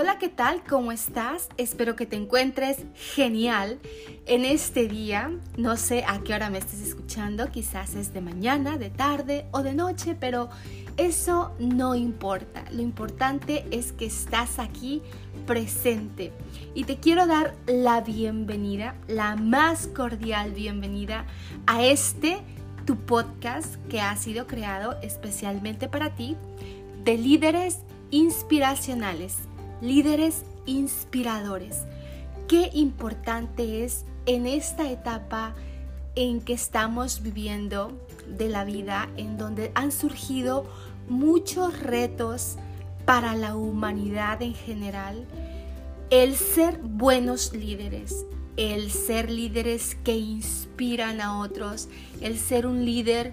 Hola, ¿qué tal? ¿Cómo estás? Espero que te encuentres genial en este día. No sé a qué hora me estés escuchando, quizás es de mañana, de tarde o de noche, pero eso no importa. Lo importante es que estás aquí presente. Y te quiero dar la bienvenida, la más cordial bienvenida a este tu podcast que ha sido creado especialmente para ti de líderes inspiracionales líderes inspiradores. Qué importante es en esta etapa en que estamos viviendo de la vida, en donde han surgido muchos retos para la humanidad en general, el ser buenos líderes, el ser líderes que inspiran a otros, el ser un líder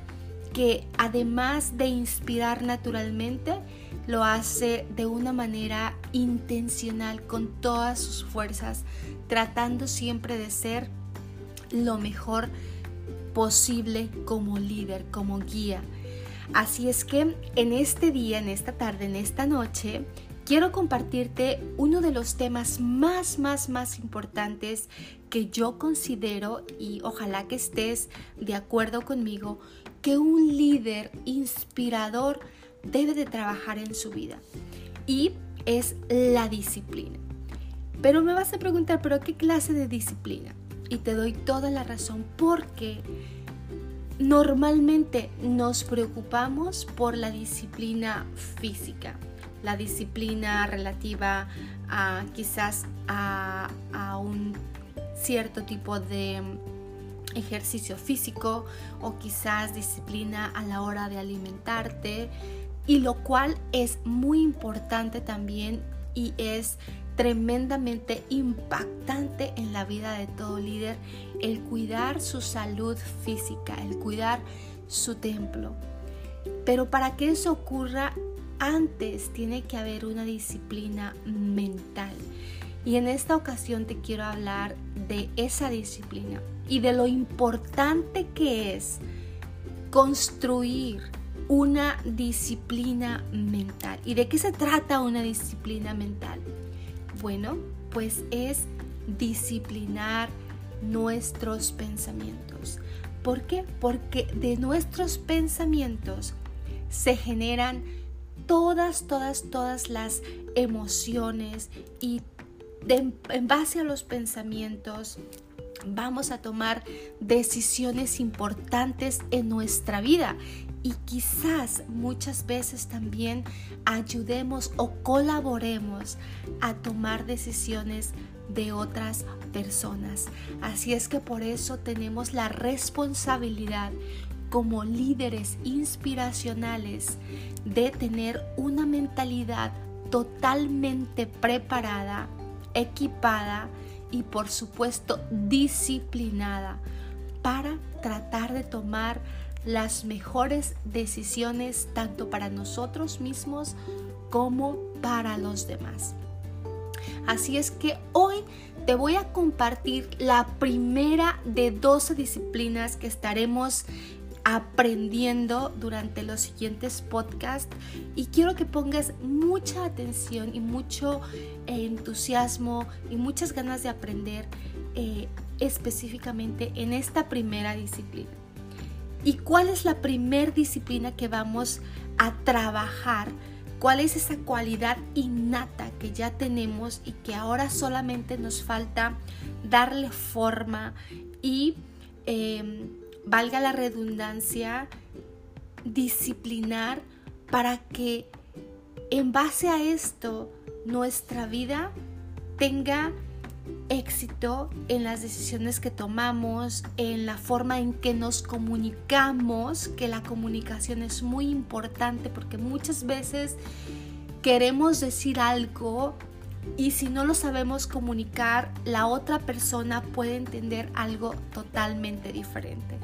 que además de inspirar naturalmente, lo hace de una manera intencional, con todas sus fuerzas, tratando siempre de ser lo mejor posible como líder, como guía. Así es que en este día, en esta tarde, en esta noche, quiero compartirte uno de los temas más, más, más importantes que yo considero, y ojalá que estés de acuerdo conmigo, que un líder inspirador debe de trabajar en su vida y es la disciplina. Pero me vas a preguntar, ¿pero qué clase de disciplina? Y te doy toda la razón porque normalmente nos preocupamos por la disciplina física, la disciplina relativa a quizás a, a un cierto tipo de ejercicio físico o quizás disciplina a la hora de alimentarte y lo cual es muy importante también y es tremendamente impactante en la vida de todo líder el cuidar su salud física, el cuidar su templo. Pero para que eso ocurra, antes tiene que haber una disciplina mental. Y en esta ocasión te quiero hablar de esa disciplina y de lo importante que es construir una disciplina mental. ¿Y de qué se trata una disciplina mental? Bueno, pues es disciplinar nuestros pensamientos. ¿Por qué? Porque de nuestros pensamientos se generan todas, todas, todas las emociones y en base a los pensamientos vamos a tomar decisiones importantes en nuestra vida y quizás muchas veces también ayudemos o colaboremos a tomar decisiones de otras personas. Así es que por eso tenemos la responsabilidad como líderes inspiracionales de tener una mentalidad totalmente preparada, equipada y por supuesto disciplinada para tratar de tomar las mejores decisiones tanto para nosotros mismos como para los demás. Así es que hoy te voy a compartir la primera de 12 disciplinas que estaremos aprendiendo durante los siguientes podcasts y quiero que pongas mucha atención y mucho eh, entusiasmo y muchas ganas de aprender eh, específicamente en esta primera disciplina. ¿Y cuál es la primer disciplina que vamos a trabajar? ¿Cuál es esa cualidad innata que ya tenemos y que ahora solamente nos falta darle forma y, em, valga la redundancia, disciplinar para que en base a esto nuestra vida tenga éxito en las decisiones que tomamos, en la forma en que nos comunicamos, que la comunicación es muy importante porque muchas veces queremos decir algo y si no lo sabemos comunicar, la otra persona puede entender algo totalmente diferente.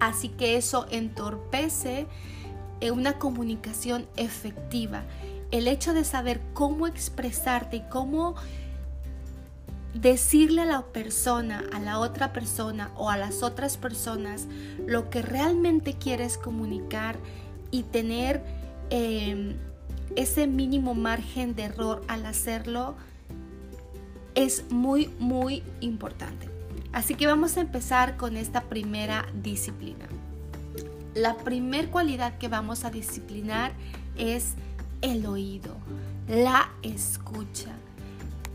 Así que eso entorpece eh, una comunicación efectiva. El hecho de saber cómo expresarte y cómo decirle a la persona, a la otra persona o a las otras personas lo que realmente quieres comunicar y tener em, ese mínimo margen de error al hacerlo es muy, muy importante. Así que vamos a empezar con esta primera disciplina. La primer cualidad que vamos a disciplinar es el oído, la escucha.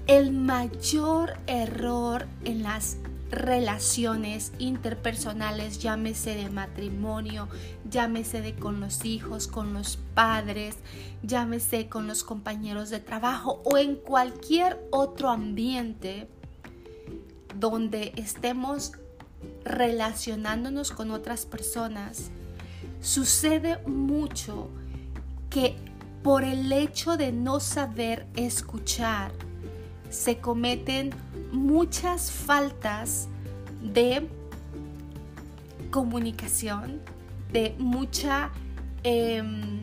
El mayor error en las relaciones interpersonales, llámese de matrimonio, llámese de con los hijos, con los padres, llámese con los compañeros de trabajo o en cualquier otro ambiente donde estemos relacionándonos con otras personas, sucede mucho que por el hecho de no saber escuchar, se cometen muchas faltas de comunicación, de mucha, em,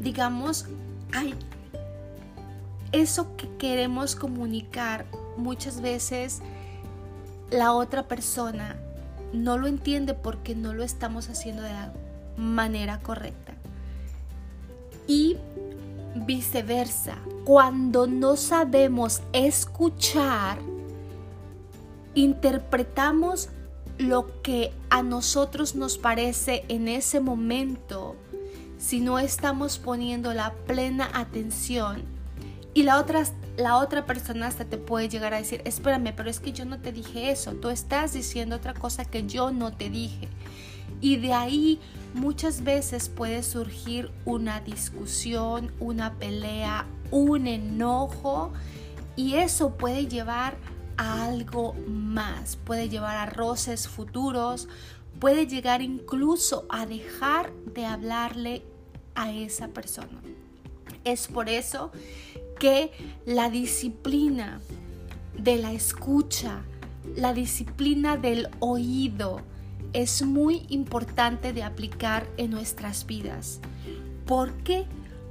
digamos, eso que queremos comunicar muchas veces la otra persona no lo entiende porque no lo estamos haciendo de la manera correcta. Y viceversa, cuando no sabemos escuchar, interpretamos lo que a nosotros nos parece en ese momento si no estamos poniendo la plena atención y la otra, la otra persona hasta te puede llegar a decir, espérame, pero es que yo no te dije eso, tú estás diciendo otra cosa que yo no te dije. Y de ahí muchas veces puede surgir una discusión, una pelea, un enojo y eso puede llevar a algo más, puede llevar a roces futuros, puede llegar incluso a dejar de hablarle a esa persona. Es por eso que la disciplina de la escucha, la disciplina del oído, es muy importante de aplicar en nuestras vidas. ¿Por qué?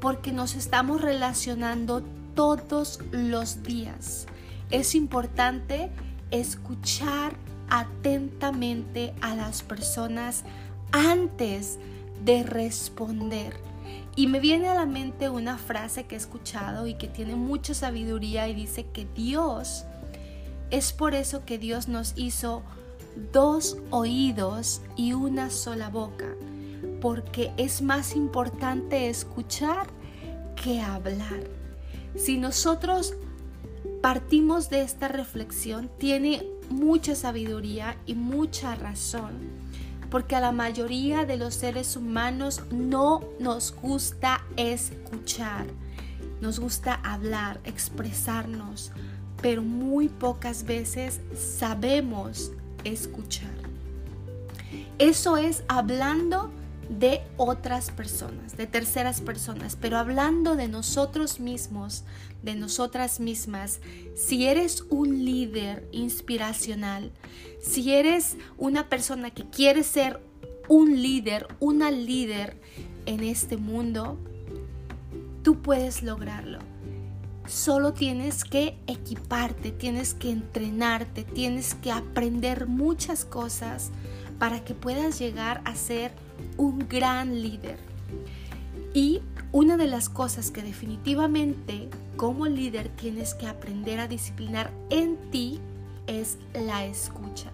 Porque nos estamos relacionando todos los días. Es importante escuchar atentamente a las personas antes de responder. Y me viene a la mente una frase que he escuchado y que tiene mucha sabiduría y dice que Dios, es por eso que Dios nos hizo dos oídos y una sola boca, porque es más importante escuchar que hablar. Si nosotros partimos de esta reflexión, tiene mucha sabiduría y mucha razón, porque a la mayoría de los seres humanos no nos gusta escuchar, nos gusta hablar, expresarnos, pero muy pocas veces sabemos escuchar. Eso es hablando de otras personas, de terceras personas, pero hablando de nosotros mismos, de nosotras mismas, si eres un líder inspiracional, si eres una persona que quiere ser un líder, una líder en este mundo, tú puedes lograrlo. Solo tienes que equiparte, tienes que entrenarte, tienes que aprender muchas cosas para que puedas llegar a ser un gran líder. Y una de las cosas que definitivamente como líder tienes que aprender a disciplinar en ti es la escucha.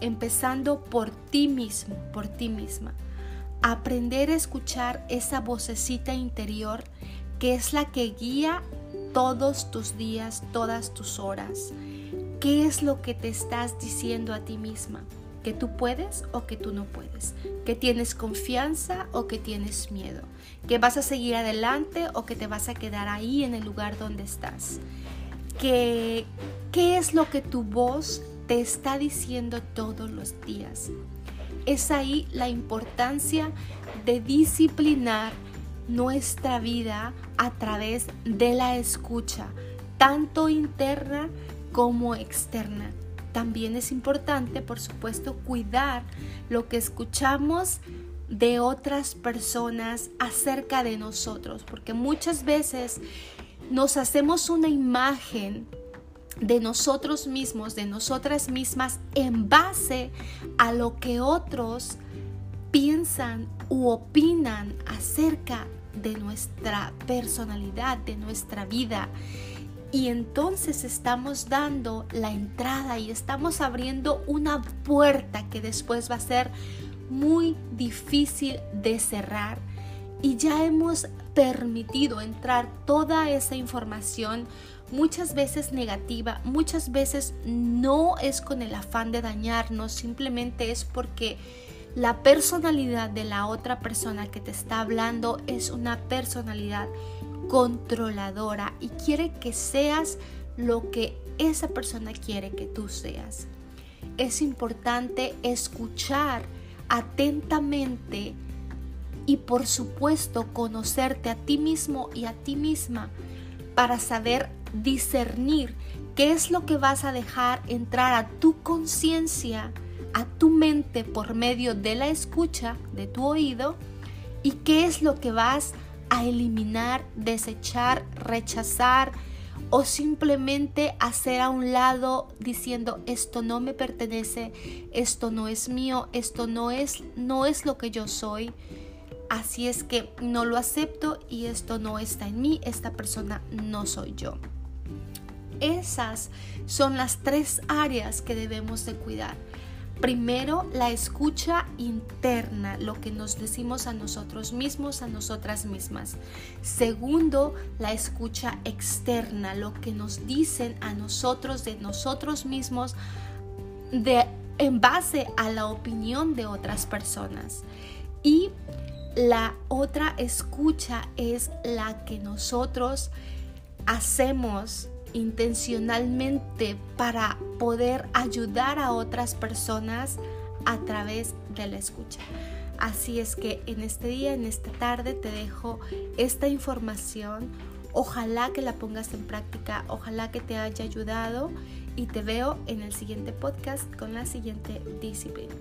Empezando por ti mismo, por ti misma. Aprender a escuchar esa vocecita interior que es la que guía todos tus días, todas tus horas. ¿Qué es lo que te estás diciendo a ti misma? ¿Que tú puedes o que tú no puedes? ¿Que tienes confianza o que tienes miedo? ¿Que vas a seguir adelante o que te vas a quedar ahí en el lugar donde estás? ¿Que, ¿Qué es lo que tu voz te está diciendo todos los días? Es ahí la importancia de disciplinar nuestra vida a través de la escucha, tanto interna como externa. También es importante, por supuesto, cuidar lo que escuchamos de otras personas acerca de nosotros, porque muchas veces nos hacemos una imagen de nosotros mismos, de nosotras mismas, en base a lo que otros piensan u opinan acerca de nuestra personalidad, de nuestra vida. Y entonces estamos dando la entrada y estamos abriendo una puerta que después va a ser muy difícil de cerrar. Y ya hemos permitido entrar toda esa información, muchas veces negativa, muchas veces no es con el afán de dañarnos, simplemente es porque la personalidad de la otra persona que te está hablando es una personalidad controladora y quiere que seas lo que esa persona quiere que tú seas. Es importante escuchar atentamente y por supuesto conocerte a ti mismo y a ti misma para saber discernir qué es lo que vas a dejar entrar a tu conciencia, a tu mente por medio de la escucha de tu oído y qué es lo que vas a eliminar, desechar, rechazar o simplemente hacer a un lado diciendo esto no me pertenece, esto no es mío, esto no es no es lo que yo soy. Así es que no lo acepto y esto no está en mí, esta persona no soy yo. Esas son las tres áreas que debemos de cuidar. Primero, la escucha interna, lo que nos decimos a nosotros mismos, a nosotras mismas. Segundo, la escucha externa, lo que nos dicen a nosotros de nosotros mismos de, en base a la opinión de otras personas. Y la otra escucha es la que nosotros hacemos intencionalmente para poder ayudar a otras personas a través de la escucha. Así es que en este día, en esta tarde, te dejo esta información. Ojalá que la pongas en práctica, ojalá que te haya ayudado y te veo en el siguiente podcast con la siguiente disciplina.